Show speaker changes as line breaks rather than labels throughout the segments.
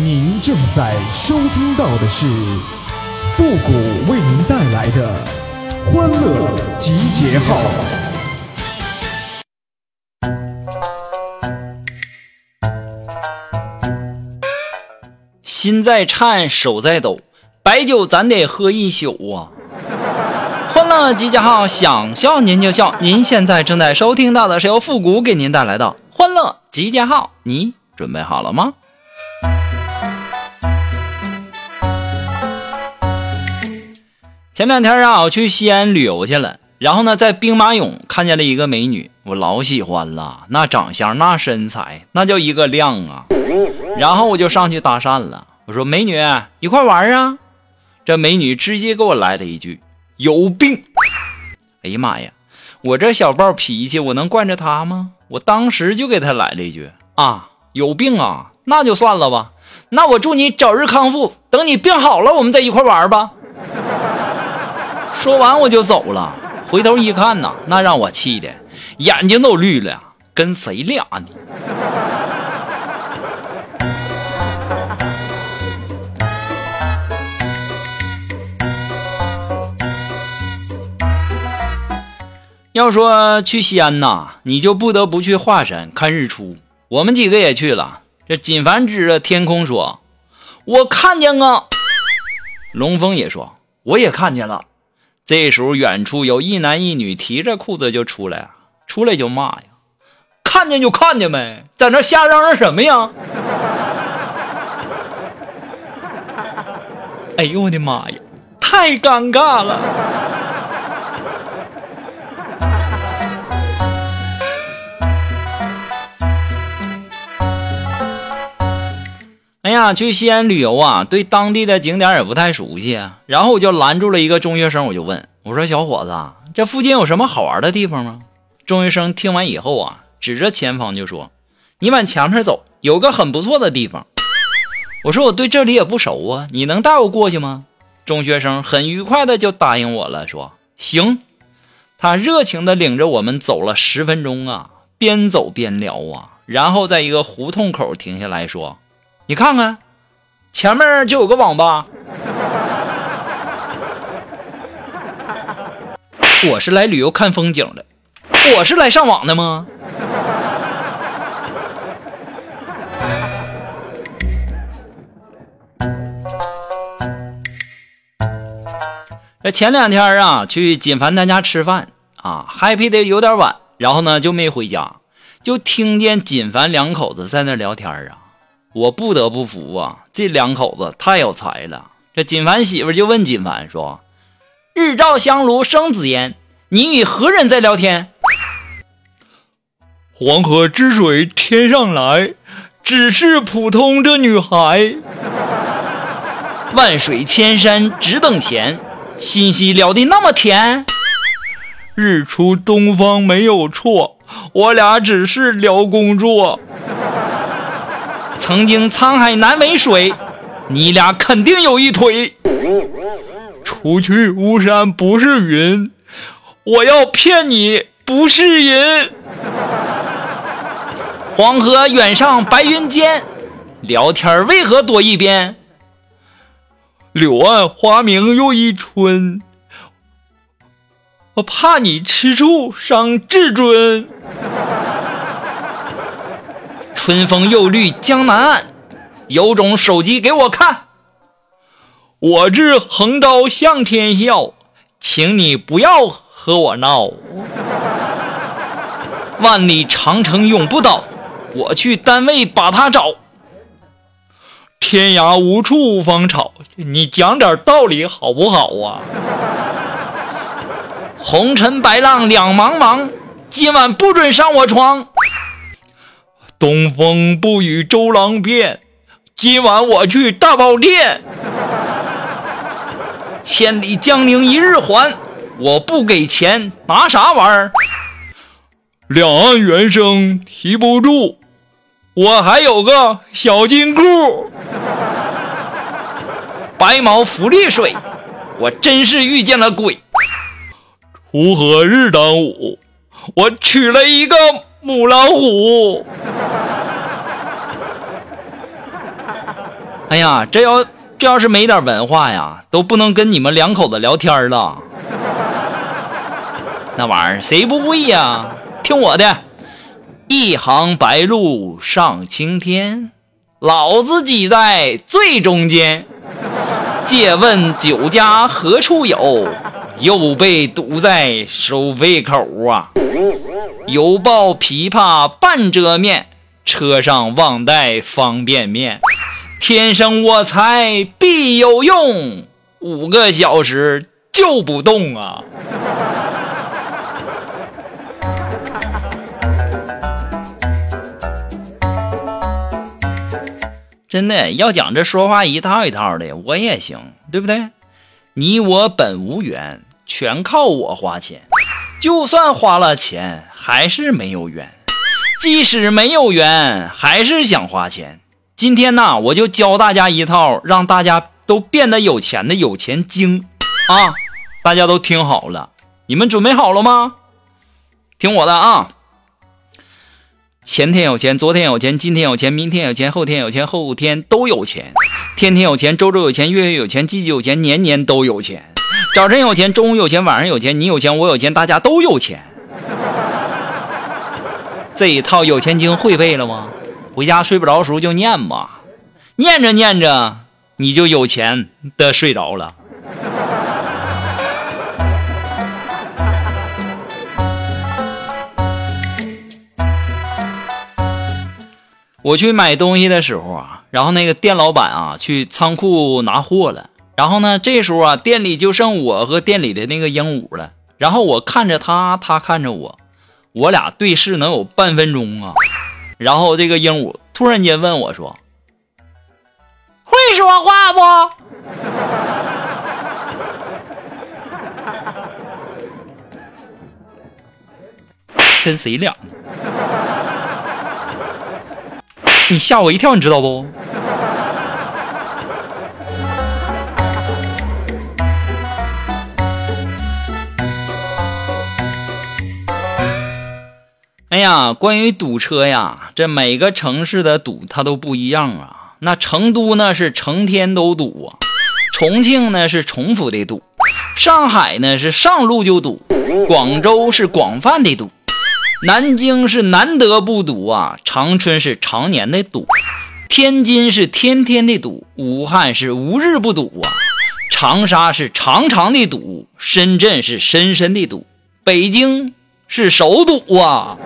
您正在收听到的是复古为您带来的欢乐集结号。
心在颤，手在抖，白酒咱得喝一宿啊！欢乐集结号，想笑您就笑。您现在正在收听到的是由复古给您带来的欢乐集结号，你准备好了吗？前两天啊，我去西安旅游去了，然后呢，在兵马俑看见了一个美女，我老喜欢了，那长相，那身材，那叫一个靓啊！然后我就上去搭讪了，我说：“美女，一块玩啊！”这美女直接给我来了一句：“有病！”哎呀妈呀，我这小暴脾气，我能惯着她吗？我当时就给她来了一句：“啊，有病啊，那就算了吧，那我祝你早日康复，等你病好了，我们再一块玩吧。”说完我就走了，回头一看呐，那让我气的眼睛都绿了，跟谁俩呢？要说去西安呐，你就不得不去华山看日出。我们几个也去了。这锦凡指着天空说：“我看见啊。”龙峰也说：“我也看见了。”这时候，远处有一男一女提着裤子就出来，出来就骂呀：“看见就看见呗，在那瞎嚷嚷什么呀？” 哎呦我的妈呀，太尴尬了！哎呀，去西安旅游啊，对当地的景点也不太熟悉，然后我就拦住了一个中学生，我就问我说：“小伙子，这附近有什么好玩的地方吗？”中学生听完以后啊，指着前方就说：“你往前面走，有个很不错的地方。”我说：“我对这里也不熟啊，你能带我过去吗？”中学生很愉快的就答应我了，说：“行。”他热情的领着我们走了十分钟啊，边走边聊啊，然后在一个胡同口停下来说。你看看，前面就有个网吧。我是来旅游看风景的，我是来上网的吗？这前两天啊，去锦凡他家吃饭啊，happy 的有点晚，然后呢就没回家，就听见锦凡两口子在那聊天啊。我不得不服啊，这两口子太有才了。这锦凡媳妇就问锦凡说：“日照香炉生紫烟，你与何人在聊天？”黄河之水天上来，只是普通这女孩。万水千山只等闲，信息聊得那么甜。日出东方没有错，我俩只是聊工作。曾经沧海难为水，你俩肯定有一腿。除去巫山不是云，我要骗你不是人。黄河远上白云间，聊天为何多一边？柳暗花明又一春，我怕你吃醋伤自尊。春风又绿江南岸，有种手机给我看。我志横刀向天笑，请你不要和我闹。万里长城永不倒，我去单位把他找。天涯无处无芳草，你讲点道理好不好啊？红尘白浪两茫茫，今晚不准上我床。东风不与周郎便，今晚我去大宝殿。千里江陵一日还，我不给钱拿啥玩儿？两岸猿声啼不住，我还有个小金库。白毛浮绿水，我真是遇见了鬼。锄禾日当午，我娶了一个。母老虎，哎呀，这要这要是没点文化呀，都不能跟你们两口子聊天了。那玩意儿谁不会呀？听我的，一行白鹭上青天，老子挤在最中间。借问酒家何处有？又被堵在收费口啊！犹抱琵琶半遮面，车上忘带方便面。天生我材必有用，五个小时就不动啊！真的要讲这说话一套一套的，我也行，对不对？你我本无缘，全靠我花钱。就算花了钱，还是没有缘。即使没有缘，还是想花钱。今天呢，我就教大家一套，让大家都变得有钱的有钱经啊！大家都听好了，你们准备好了吗？听我的啊！前天有钱，昨天有钱，今天有钱，明天有钱，后天有钱，后天都有钱。天天有钱，周周有钱，月月有钱，季季有钱，年年都有钱。早晨有钱，中午有钱，晚上有钱，你有钱，我有钱，大家都有钱。这一套有钱经会背了吗？回家睡不着的时候就念吧，念着念着你就有钱的睡着了。我去买东西的时候啊，然后那个店老板啊去仓库拿货了，然后呢，这时候啊店里就剩我和店里的那个鹦鹉了，然后我看着他，他看着我，我俩对视能有半分钟啊，然后这个鹦鹉突然间问我说：“会说话不？” 跟谁俩？你吓我一跳，你知道不？哎呀，关于堵车呀，这每个城市的堵它都不一样啊。那成都呢是成天都堵啊，重庆呢是重复的堵，上海呢是上路就堵，广州是广泛的堵。南京是难得不堵啊，长春是常年的堵，天津是天天的堵，武汉是无日不堵啊，长沙是长长的堵，深圳是深深的堵，北京是首堵啊。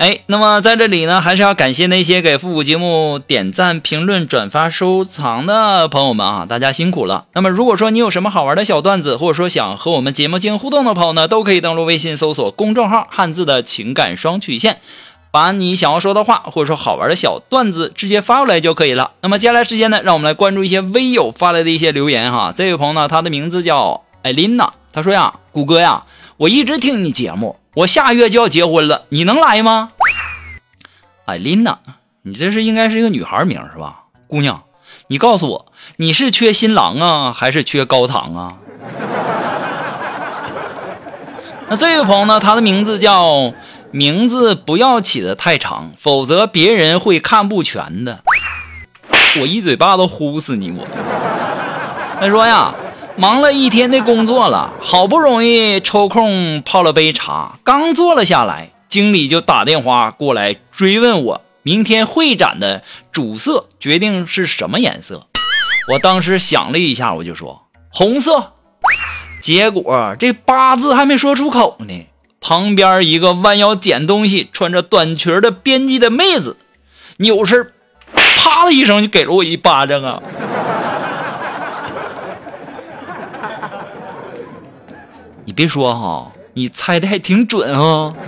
哎，那么在这里呢，还是要感谢那些给复古节目点赞、评论、转发、收藏的朋友们啊，大家辛苦了。那么如果说你有什么好玩的小段子，或者说想和我们节目进行互动的朋友呢，都可以登录微信搜索公众号“汉字的情感双曲线”，把你想要说的话或者说好玩的小段子直接发过来就可以了。那么接下来时间呢，让我们来关注一些微友发来的一些留言哈。这位朋友呢，他的名字叫艾琳娜，他说呀，谷歌呀，我一直听你节目。我下月就要结婚了，你能来吗？艾琳娜，你这是应该是一个女孩名是吧？姑娘，你告诉我，你是缺新郎啊，还是缺高堂啊？那这位朋友呢？他的名字叫名字不要起的太长，否则别人会看不全的。我一嘴巴子呼死你！我他说呀。忙了一天的工作了，好不容易抽空泡了杯茶，刚坐了下来，经理就打电话过来追问我明天会展的主色决定是什么颜色。我当时想了一下，我就说红色。结果这八字还没说出口呢，旁边一个弯腰捡东西、穿着短裙的编辑的妹子，扭身，啪的一声就给了我一巴掌啊！别说哈，你猜的还挺准啊。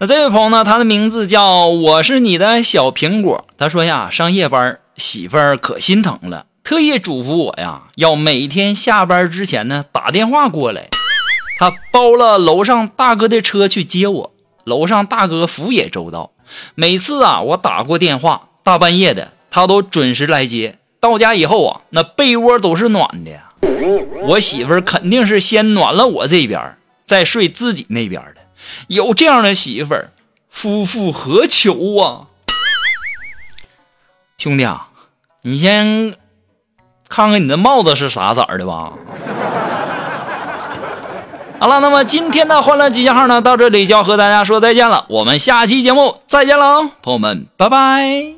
那这位朋友呢？他的名字叫我是你的小苹果。他说呀，上夜班，媳妇儿可心疼了，特意嘱咐我呀，要每天下班之前呢打电话过来。他包了楼上大哥的车去接我，楼上大哥服也周到。每次啊，我打过电话，大半夜的，他都准时来接。到家以后啊，那被窝都是暖的。我媳妇肯定是先暖了我这边，再睡自己那边的。有这样的媳妇，夫复何求啊？兄弟啊，你先看看你的帽子是啥色的吧。好了，那么今天的欢乐集结号呢，到这里就要和大家说再见了。我们下期节目再见喽，朋友们，拜拜。